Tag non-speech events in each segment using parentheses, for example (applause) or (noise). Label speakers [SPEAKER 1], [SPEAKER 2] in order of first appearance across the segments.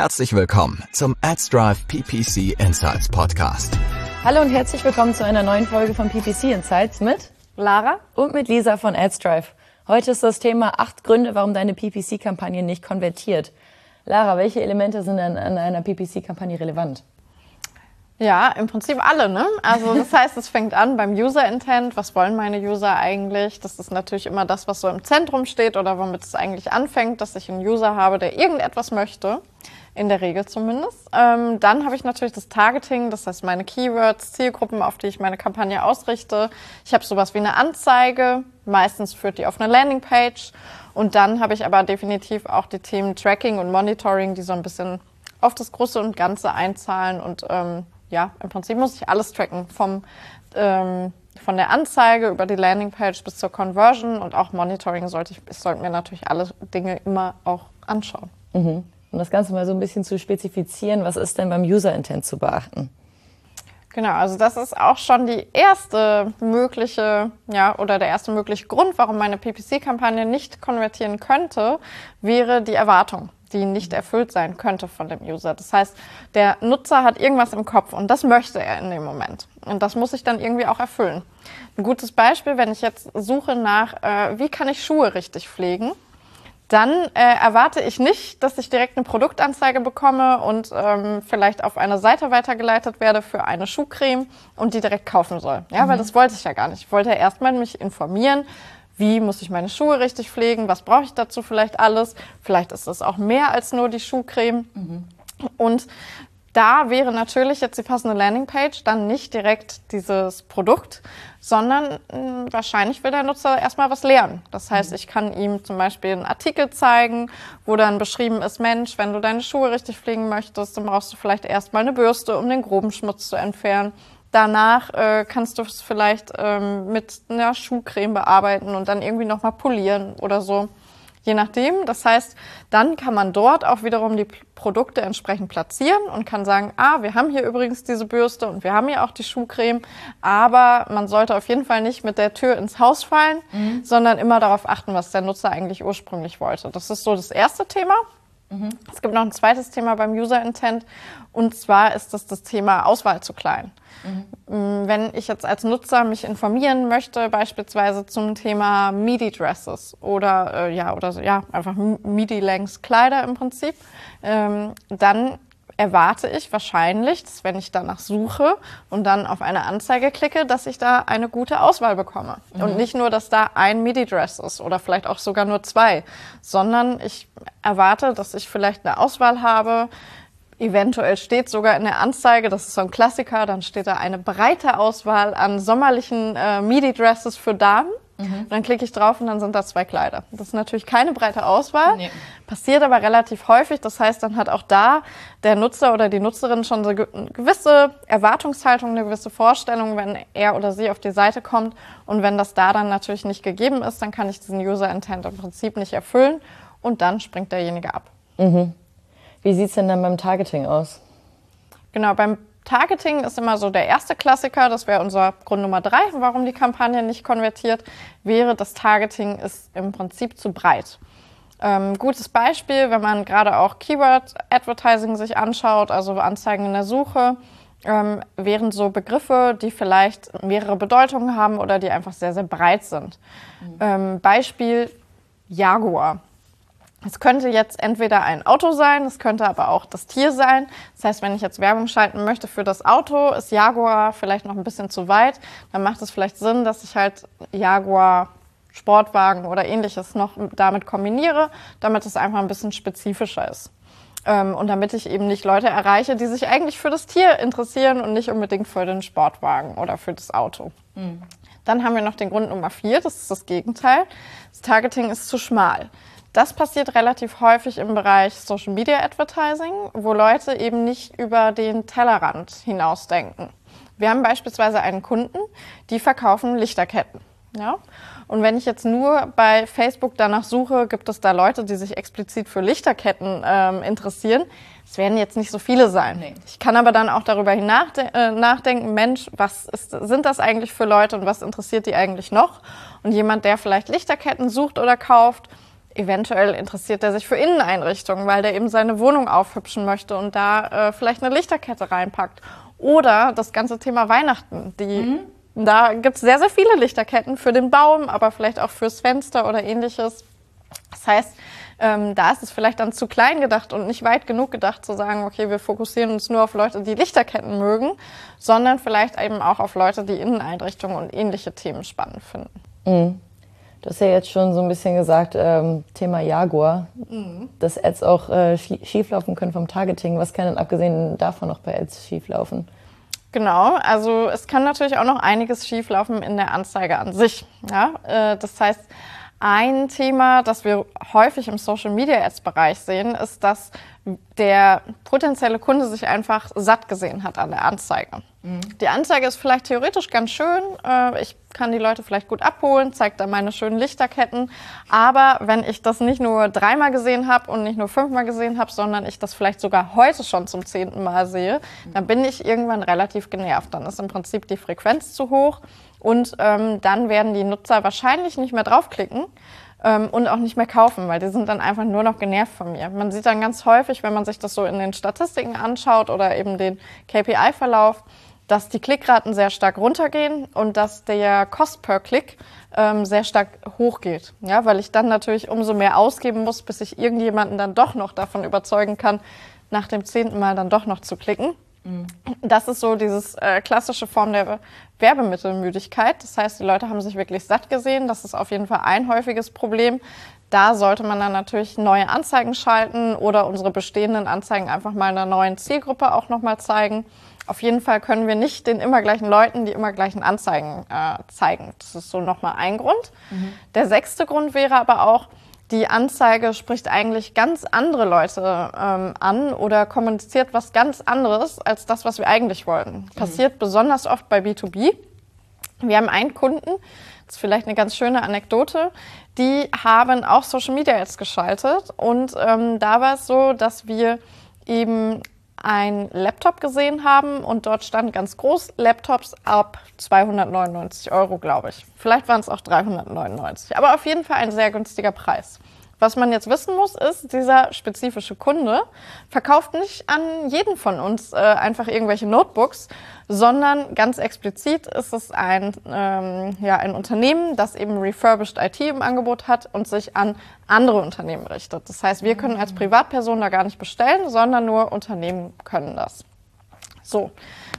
[SPEAKER 1] Herzlich willkommen zum AdsDrive PPC Insights Podcast.
[SPEAKER 2] Hallo und herzlich willkommen zu einer neuen Folge von PPC Insights mit
[SPEAKER 3] Lara
[SPEAKER 2] und mit Lisa von AdsDrive. Heute ist das Thema acht Gründe, warum deine PPC-Kampagne nicht konvertiert. Lara, welche Elemente sind an, an einer PPC-Kampagne relevant?
[SPEAKER 3] Ja, im Prinzip alle, ne? Also das heißt, es fängt an beim User Intent. Was wollen meine User eigentlich? Das ist natürlich immer das, was so im Zentrum steht oder womit es eigentlich anfängt, dass ich einen User habe, der irgendetwas möchte. In der Regel zumindest. Ähm, dann habe ich natürlich das Targeting, das heißt meine Keywords, Zielgruppen, auf die ich meine Kampagne ausrichte. Ich habe sowas wie eine Anzeige. Meistens führt die auf eine Landingpage. Und dann habe ich aber definitiv auch die Themen Tracking und Monitoring, die so ein bisschen auf das Große und Ganze einzahlen und ähm, ja, im Prinzip muss ich alles tracken, vom, ähm, von der Anzeige über die Landingpage bis zur Conversion und auch Monitoring sollte ich, ich sollte mir natürlich alle Dinge immer auch anschauen.
[SPEAKER 2] Mhm. Um das Ganze mal so ein bisschen zu spezifizieren, was ist denn beim User Intent zu beachten?
[SPEAKER 3] Genau, also das ist auch schon die erste mögliche, ja, oder der erste mögliche Grund, warum meine PPC-Kampagne nicht konvertieren könnte, wäre die Erwartung die nicht erfüllt sein könnte von dem User. Das heißt, der Nutzer hat irgendwas im Kopf und das möchte er in dem Moment. Und das muss ich dann irgendwie auch erfüllen. Ein gutes Beispiel, wenn ich jetzt suche nach, äh, wie kann ich Schuhe richtig pflegen, dann äh, erwarte ich nicht, dass ich direkt eine Produktanzeige bekomme und ähm, vielleicht auf eine Seite weitergeleitet werde für eine Schuhcreme und die direkt kaufen soll. Ja, mhm. weil das wollte ich ja gar nicht. Ich wollte ja erstmal mich informieren, wie muss ich meine Schuhe richtig pflegen, was brauche ich dazu vielleicht alles. Vielleicht ist es auch mehr als nur die Schuhcreme. Mhm. Und da wäre natürlich jetzt die passende Landingpage dann nicht direkt dieses Produkt, sondern mh, hm, wahrscheinlich will der Nutzer erstmal was lernen. Das heißt, ich kann ihm zum Beispiel einen Artikel zeigen, wo dann beschrieben ist, Mensch, wenn du deine Schuhe richtig pflegen möchtest, dann brauchst du vielleicht erstmal eine Bürste, um den groben Schmutz zu entfernen. Danach äh, kannst du es vielleicht ähm, mit einer Schuhcreme bearbeiten und dann irgendwie nochmal polieren oder so. Je nachdem. Das heißt, dann kann man dort auch wiederum die Produkte entsprechend platzieren und kann sagen, ah, wir haben hier übrigens diese Bürste und wir haben hier auch die Schuhcreme, aber man sollte auf jeden Fall nicht mit der Tür ins Haus fallen, mhm. sondern immer darauf achten, was der Nutzer eigentlich ursprünglich wollte. Das ist so das erste Thema. Mhm. Es gibt noch ein zweites Thema beim User Intent und zwar ist das das Thema Auswahl zu klein. Mhm. Wenn ich jetzt als Nutzer mich informieren möchte, beispielsweise zum Thema Midi Dresses oder äh, ja oder ja einfach Midi Lengths Kleider im Prinzip, ähm, dann erwarte ich wahrscheinlich, dass wenn ich danach suche und dann auf eine Anzeige klicke, dass ich da eine gute Auswahl bekomme. Mhm. Und nicht nur, dass da ein Midi-Dress ist oder vielleicht auch sogar nur zwei, sondern ich erwarte, dass ich vielleicht eine Auswahl habe, Eventuell steht sogar in der Anzeige, das ist so ein Klassiker, dann steht da eine breite Auswahl an sommerlichen äh, Midi-Dresses für Damen. Mhm. Dann klicke ich drauf und dann sind da zwei Kleider. Das ist natürlich keine breite Auswahl, nee. passiert aber relativ häufig. Das heißt, dann hat auch da der Nutzer oder die Nutzerin schon so eine gewisse Erwartungshaltung, eine gewisse Vorstellung, wenn er oder sie auf die Seite kommt. Und wenn das da dann natürlich nicht gegeben ist, dann kann ich diesen User Intent im Prinzip nicht erfüllen und dann springt derjenige ab.
[SPEAKER 2] Mhm. Wie sieht es denn dann beim Targeting aus?
[SPEAKER 3] Genau, beim Targeting ist immer so der erste Klassiker, das wäre unser Grund Nummer drei, warum die Kampagne nicht konvertiert, wäre, das Targeting ist im Prinzip zu breit. Ähm, gutes Beispiel, wenn man gerade auch Keyword-Advertising sich anschaut, also Anzeigen in der Suche, ähm, wären so Begriffe, die vielleicht mehrere Bedeutungen haben oder die einfach sehr, sehr breit sind. Mhm. Ähm, Beispiel Jaguar. Es könnte jetzt entweder ein Auto sein, es könnte aber auch das Tier sein. Das heißt, wenn ich jetzt Werbung schalten möchte für das Auto, ist Jaguar vielleicht noch ein bisschen zu weit. Dann macht es vielleicht Sinn, dass ich halt Jaguar Sportwagen oder ähnliches noch damit kombiniere, damit es einfach ein bisschen spezifischer ist. Ähm, und damit ich eben nicht Leute erreiche, die sich eigentlich für das Tier interessieren und nicht unbedingt für den Sportwagen oder für das Auto. Mhm. Dann haben wir noch den Grund Nummer vier, das ist das Gegenteil. Das Targeting ist zu schmal. Das passiert relativ häufig im Bereich Social Media Advertising, wo Leute eben nicht über den Tellerrand hinausdenken. Wir haben beispielsweise einen Kunden, die verkaufen Lichterketten. Ja? Und wenn ich jetzt nur bei Facebook danach suche, gibt es da Leute, die sich explizit für Lichterketten ähm, interessieren. Es werden jetzt nicht so viele sein. Nee. Ich kann aber dann auch darüber äh, nachdenken, Mensch, was ist, sind das eigentlich für Leute und was interessiert die eigentlich noch? Und jemand, der vielleicht Lichterketten sucht oder kauft, Eventuell interessiert er sich für Inneneinrichtungen, weil der eben seine Wohnung aufhübschen möchte und da äh, vielleicht eine Lichterkette reinpackt. Oder das ganze Thema Weihnachten. Die, mhm. Da gibt es sehr, sehr viele Lichterketten für den Baum, aber vielleicht auch fürs Fenster oder ähnliches. Das heißt, ähm, da ist es vielleicht dann zu klein gedacht und nicht weit genug gedacht zu sagen, okay, wir fokussieren uns nur auf Leute, die Lichterketten mögen, sondern vielleicht eben auch auf Leute, die Inneneinrichtungen und ähnliche Themen spannend finden.
[SPEAKER 2] Mhm. Du hast ja jetzt schon so ein bisschen gesagt, ähm, Thema Jaguar, mhm. dass Ads auch äh, schieflaufen können vom Targeting. Was kann denn abgesehen davon noch bei Ads schieflaufen?
[SPEAKER 3] Genau, also es kann natürlich auch noch einiges schieflaufen in der Anzeige an sich. Ja? Äh, das heißt, ein Thema, das wir häufig im Social Media Ads Bereich sehen, ist, dass der potenzielle Kunde sich einfach satt gesehen hat an der Anzeige. Mhm. Die Anzeige ist vielleicht theoretisch ganz schön. Äh, ich kann die Leute vielleicht gut abholen, zeigt dann meine schönen Lichterketten. Aber wenn ich das nicht nur dreimal gesehen habe und nicht nur fünfmal gesehen habe, sondern ich das vielleicht sogar heute schon zum zehnten Mal sehe, dann bin ich irgendwann relativ genervt. Dann ist im Prinzip die Frequenz zu hoch und ähm, dann werden die Nutzer wahrscheinlich nicht mehr draufklicken ähm, und auch nicht mehr kaufen, weil die sind dann einfach nur noch genervt von mir. Man sieht dann ganz häufig, wenn man sich das so in den Statistiken anschaut oder eben den KPI-Verlauf, dass die Klickraten sehr stark runtergehen und dass der Cost per Klick ähm, sehr stark hochgeht. Ja, weil ich dann natürlich umso mehr ausgeben muss, bis ich irgendjemanden dann doch noch davon überzeugen kann, nach dem zehnten Mal dann doch noch zu klicken. Das ist so dieses äh, klassische Form der Werbemittelmüdigkeit. Das heißt, die Leute haben sich wirklich satt gesehen. Das ist auf jeden Fall ein häufiges Problem. Da sollte man dann natürlich neue Anzeigen schalten oder unsere bestehenden Anzeigen einfach mal einer neuen Zielgruppe auch nochmal zeigen. Auf jeden Fall können wir nicht den immer gleichen Leuten die immer gleichen Anzeigen äh, zeigen. Das ist so nochmal ein Grund. Mhm. Der sechste Grund wäre aber auch, die Anzeige spricht eigentlich ganz andere Leute ähm, an oder kommuniziert was ganz anderes als das, was wir eigentlich wollten. Mhm. Passiert besonders oft bei B2B. Wir haben einen Kunden, das ist vielleicht eine ganz schöne Anekdote, die haben auch Social Media Ads geschaltet und ähm, da war es so, dass wir eben ein Laptop gesehen haben und dort stand ganz groß Laptops ab 299 Euro, glaube ich. Vielleicht waren es auch 399, aber auf jeden Fall ein sehr günstiger Preis. Was man jetzt wissen muss, ist, dieser spezifische Kunde verkauft nicht an jeden von uns äh, einfach irgendwelche Notebooks, sondern ganz explizit ist es ein, ähm, ja, ein Unternehmen, das eben refurbished IT im Angebot hat und sich an andere Unternehmen richtet. Das heißt, wir können als Privatperson da gar nicht bestellen, sondern nur Unternehmen können das. So,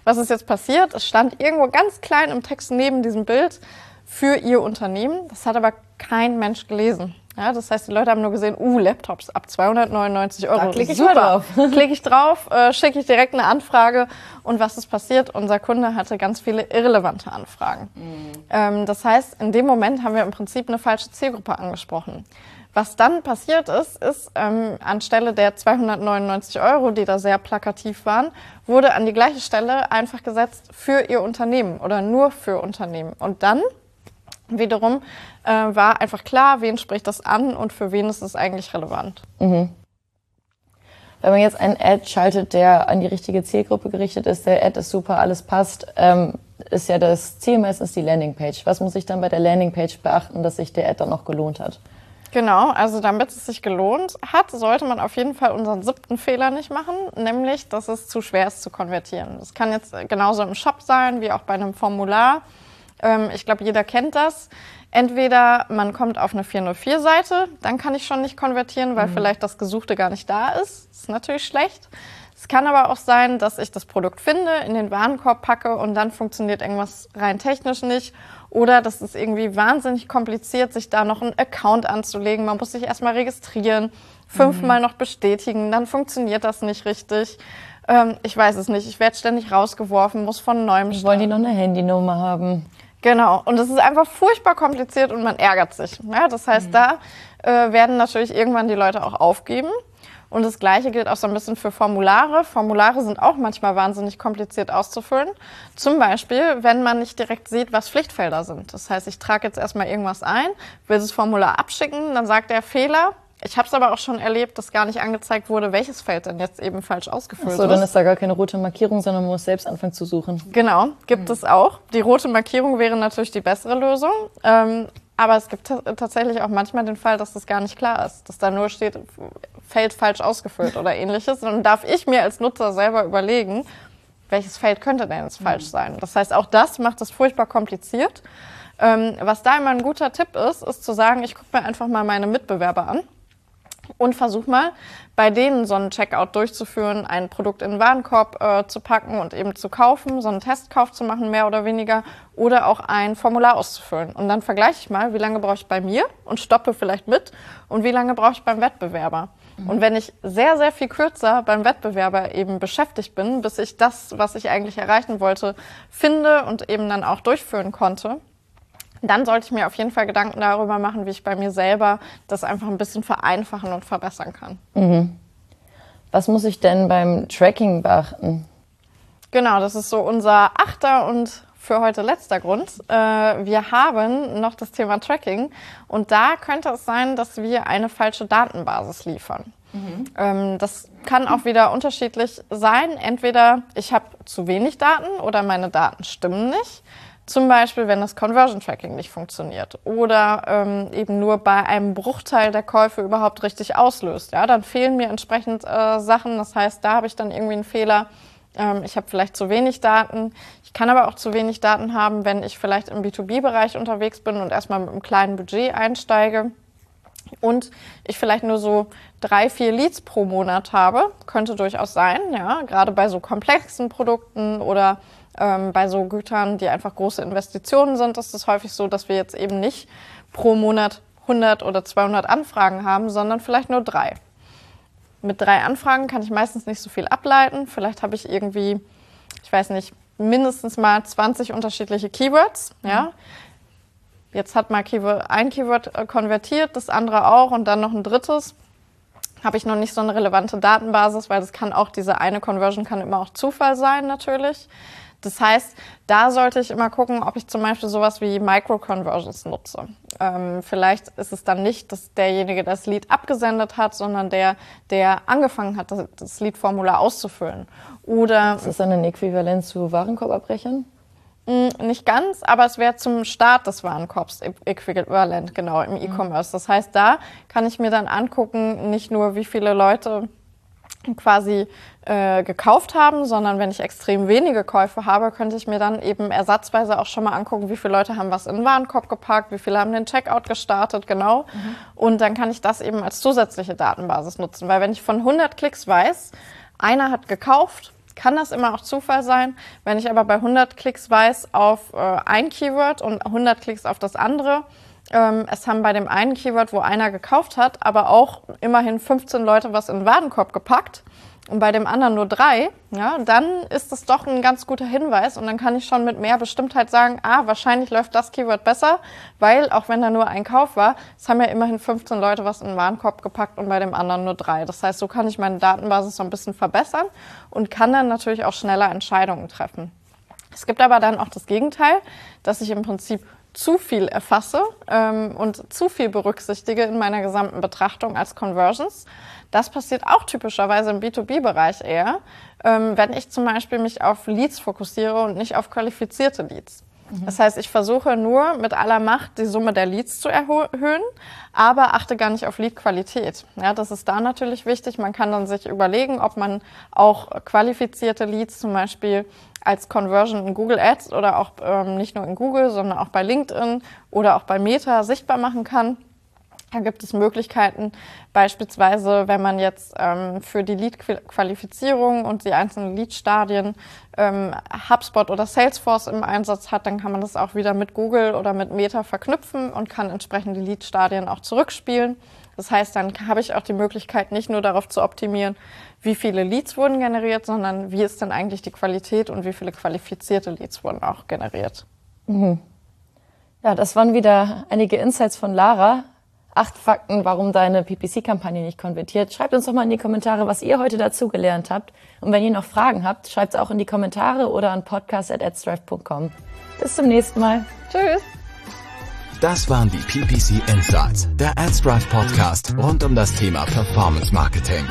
[SPEAKER 3] was ist jetzt passiert? Es stand irgendwo ganz klein im Text neben diesem Bild für ihr Unternehmen. Das hat aber kein Mensch gelesen. Ja, das heißt, die Leute haben nur gesehen, uh, Laptops ab 299 Euro. Da
[SPEAKER 2] klicke ich Super. drauf. (laughs)
[SPEAKER 3] klicke ich drauf, äh, schicke ich direkt eine Anfrage. Und was ist passiert? Unser Kunde hatte ganz viele irrelevante Anfragen. Mhm. Ähm, das heißt, in dem Moment haben wir im Prinzip eine falsche Zielgruppe angesprochen. Was dann passiert ist, ist ähm, anstelle der 299 Euro, die da sehr plakativ waren, wurde an die gleiche Stelle einfach gesetzt für ihr Unternehmen oder nur für Unternehmen. Und dann wiederum äh, war einfach klar, wen spricht das an und für wen ist es eigentlich relevant. Mhm.
[SPEAKER 2] Wenn man jetzt einen Ad schaltet, der an die richtige Zielgruppe gerichtet ist, der Ad ist super, alles passt, ähm, ist ja das Ziel meistens die Landingpage. Was muss ich dann bei der Landingpage beachten, dass sich der Ad dann noch gelohnt hat?
[SPEAKER 3] Genau, also damit es sich gelohnt hat, sollte man auf jeden Fall unseren siebten Fehler nicht machen, nämlich, dass es zu schwer ist zu konvertieren. Das kann jetzt genauso im Shop sein wie auch bei einem Formular. Ähm, ich glaube, jeder kennt das. Entweder man kommt auf eine 404-Seite, dann kann ich schon nicht konvertieren, weil mhm. vielleicht das Gesuchte gar nicht da ist. Das ist natürlich schlecht. Es kann aber auch sein, dass ich das Produkt finde, in den Warenkorb packe und dann funktioniert irgendwas rein technisch nicht. Oder das ist irgendwie wahnsinnig kompliziert, sich da noch einen Account anzulegen. Man muss sich erstmal registrieren, fünfmal mhm. noch bestätigen, dann funktioniert das nicht richtig. Ähm, ich weiß es nicht. Ich werde ständig rausgeworfen, muss von neuem
[SPEAKER 2] starten. Wollen die noch eine Handynummer haben?
[SPEAKER 3] Genau, und es ist einfach furchtbar kompliziert und man ärgert sich. Ja, das heißt, mhm. da äh, werden natürlich irgendwann die Leute auch aufgeben. Und das Gleiche gilt auch so ein bisschen für Formulare. Formulare sind auch manchmal wahnsinnig kompliziert auszufüllen. Zum Beispiel, wenn man nicht direkt sieht, was Pflichtfelder sind. Das heißt, ich trage jetzt erstmal irgendwas ein, will das Formular abschicken, dann sagt der Fehler, ich habe es aber auch schon erlebt, dass gar nicht angezeigt wurde, welches Feld denn jetzt eben falsch ausgefüllt
[SPEAKER 2] so, ist. So, dann ist da gar keine rote Markierung, sondern man muss selbst anfangen zu suchen.
[SPEAKER 3] Genau, gibt mhm. es auch. Die rote Markierung wäre natürlich die bessere Lösung. Ähm, aber es gibt tatsächlich auch manchmal den Fall, dass das gar nicht klar ist, dass da nur steht, Feld falsch ausgefüllt oder (laughs) ähnliches. Und dann darf ich mir als Nutzer selber überlegen, welches Feld könnte denn jetzt falsch mhm. sein. Das heißt, auch das macht es furchtbar kompliziert. Ähm, was da immer ein guter Tipp ist, ist zu sagen, ich gucke mir einfach mal meine Mitbewerber an und versuch mal bei denen so einen Checkout durchzuführen, ein Produkt in den Warenkorb äh, zu packen und eben zu kaufen, so einen Testkauf zu machen, mehr oder weniger, oder auch ein Formular auszufüllen. Und dann vergleiche ich mal, wie lange brauche ich bei mir und stoppe vielleicht mit und wie lange brauche ich beim Wettbewerber. Mhm. Und wenn ich sehr, sehr viel kürzer beim Wettbewerber eben beschäftigt bin, bis ich das, was ich eigentlich erreichen wollte, finde und eben dann auch durchführen konnte, dann sollte ich mir auf jeden Fall Gedanken darüber machen, wie ich bei mir selber das einfach ein bisschen vereinfachen und verbessern kann.
[SPEAKER 2] Mhm. Was muss ich denn beim Tracking beachten?
[SPEAKER 3] Genau, das ist so unser achter und für heute letzter Grund. Äh, wir haben noch das Thema Tracking und da könnte es sein, dass wir eine falsche Datenbasis liefern. Mhm. Ähm, das kann auch wieder unterschiedlich sein. Entweder ich habe zu wenig Daten oder meine Daten stimmen nicht. Zum Beispiel, wenn das Conversion Tracking nicht funktioniert oder ähm, eben nur bei einem Bruchteil der Käufe überhaupt richtig auslöst. Ja, dann fehlen mir entsprechend äh, Sachen. Das heißt, da habe ich dann irgendwie einen Fehler. Ähm, ich habe vielleicht zu wenig Daten. Ich kann aber auch zu wenig Daten haben, wenn ich vielleicht im B2B-Bereich unterwegs bin und erstmal mit einem kleinen Budget einsteige und ich vielleicht nur so drei, vier Leads pro Monat habe, könnte durchaus sein, ja, gerade bei so komplexen Produkten oder ähm, bei so Gütern, die einfach große Investitionen sind, ist es häufig so, dass wir jetzt eben nicht pro Monat 100 oder 200 Anfragen haben, sondern vielleicht nur drei. Mit drei Anfragen kann ich meistens nicht so viel ableiten. Vielleicht habe ich irgendwie, ich weiß nicht, mindestens mal 20 unterschiedliche Keywords. Ja. Jetzt hat mal ein Keyword äh, konvertiert, das andere auch und dann noch ein drittes. Habe ich noch nicht so eine relevante Datenbasis, weil das kann auch, diese eine Conversion kann immer auch Zufall sein natürlich. Das heißt, da sollte ich immer gucken, ob ich zum Beispiel sowas wie Micro-Conversions nutze. Ähm, vielleicht ist es dann nicht dass derjenige, der das Lied abgesendet hat, sondern der, der angefangen hat, das, das Liedformular auszufüllen. Oder
[SPEAKER 2] ist das dann ein Äquivalent zu Warenkorbabbrechern?
[SPEAKER 3] Mm, nicht ganz, aber es wäre zum Start des Warenkorbs äquivalent, genau, im mhm. E-Commerce. Das heißt, da kann ich mir dann angucken, nicht nur wie viele Leute quasi äh, gekauft haben, sondern wenn ich extrem wenige Käufe habe, könnte ich mir dann eben ersatzweise auch schon mal angucken, wie viele Leute haben was in den Warenkorb gepackt, wie viele haben den Checkout gestartet, genau. Mhm. Und dann kann ich das eben als zusätzliche Datenbasis nutzen, weil wenn ich von 100 Klicks weiß, einer hat gekauft, kann das immer auch Zufall sein. Wenn ich aber bei 100 Klicks weiß auf äh, ein Keyword und 100 Klicks auf das andere, ähm, es haben bei dem einen Keyword, wo einer gekauft hat, aber auch immerhin 15 Leute was in den Warenkorb gepackt und bei dem anderen nur drei, ja, dann ist das doch ein ganz guter Hinweis und dann kann ich schon mit mehr Bestimmtheit sagen, ah, wahrscheinlich läuft das Keyword besser, weil auch wenn da nur ein Kauf war, es haben ja immerhin 15 Leute was in den Warenkorb gepackt und bei dem anderen nur drei. Das heißt, so kann ich meine Datenbasis so ein bisschen verbessern und kann dann natürlich auch schneller Entscheidungen treffen. Es gibt aber dann auch das Gegenteil, dass ich im Prinzip zu viel erfasse ähm, und zu viel berücksichtige in meiner gesamten Betrachtung als Conversions. Das passiert auch typischerweise im B2B-Bereich eher, ähm, wenn ich zum Beispiel mich auf Leads fokussiere und nicht auf qualifizierte Leads. Mhm. Das heißt, ich versuche nur mit aller Macht die Summe der Leads zu erhöhen, aber achte gar nicht auf Lead-Qualität. Ja, das ist da natürlich wichtig. Man kann dann sich überlegen, ob man auch qualifizierte Leads zum Beispiel als Conversion in Google Ads oder auch ähm, nicht nur in Google, sondern auch bei LinkedIn oder auch bei Meta sichtbar machen kann. Da gibt es Möglichkeiten, beispielsweise, wenn man jetzt ähm, für die Lead-Qualifizierung und die einzelnen Lead-Stadien ähm, HubSpot oder Salesforce im Einsatz hat, dann kann man das auch wieder mit Google oder mit Meta verknüpfen und kann entsprechend die Lead-Stadien auch zurückspielen. Das heißt, dann habe ich auch die Möglichkeit, nicht nur darauf zu optimieren, wie viele Leads wurden generiert, sondern wie ist denn eigentlich die Qualität und wie viele qualifizierte Leads wurden auch generiert. Mhm.
[SPEAKER 2] Ja, das waren wieder einige Insights von Lara. Acht Fakten, warum deine PPC-Kampagne nicht konvertiert. Schreibt uns doch mal in die Kommentare, was ihr heute dazu gelernt habt. Und wenn ihr noch Fragen habt, schreibt es auch in die Kommentare oder an podcast.adstrive.com. Bis zum nächsten Mal.
[SPEAKER 3] Tschüss.
[SPEAKER 1] Das waren die PPC Insights, der AdStrive Podcast rund um das Thema Performance Marketing.